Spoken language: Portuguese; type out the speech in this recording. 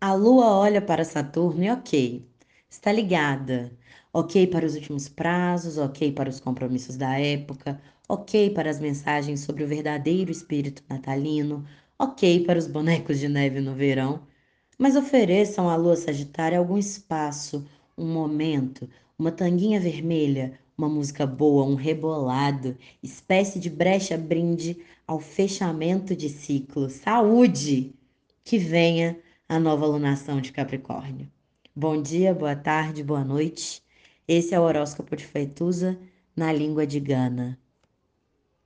A Lua olha para Saturno e ok, está ligada. Ok para os últimos prazos, ok para os compromissos da época, ok para as mensagens sobre o verdadeiro espírito natalino, ok para os bonecos de neve no verão. Mas ofereçam à Lua Sagitária algum espaço, um momento, uma tanguinha vermelha, uma música boa, um rebolado, espécie de brecha brinde ao fechamento de ciclo. Saúde! Que venha a nova lunação de Capricórnio. Bom dia, boa tarde, boa noite. Esse é o horóscopo de Feitusa na língua de Gana.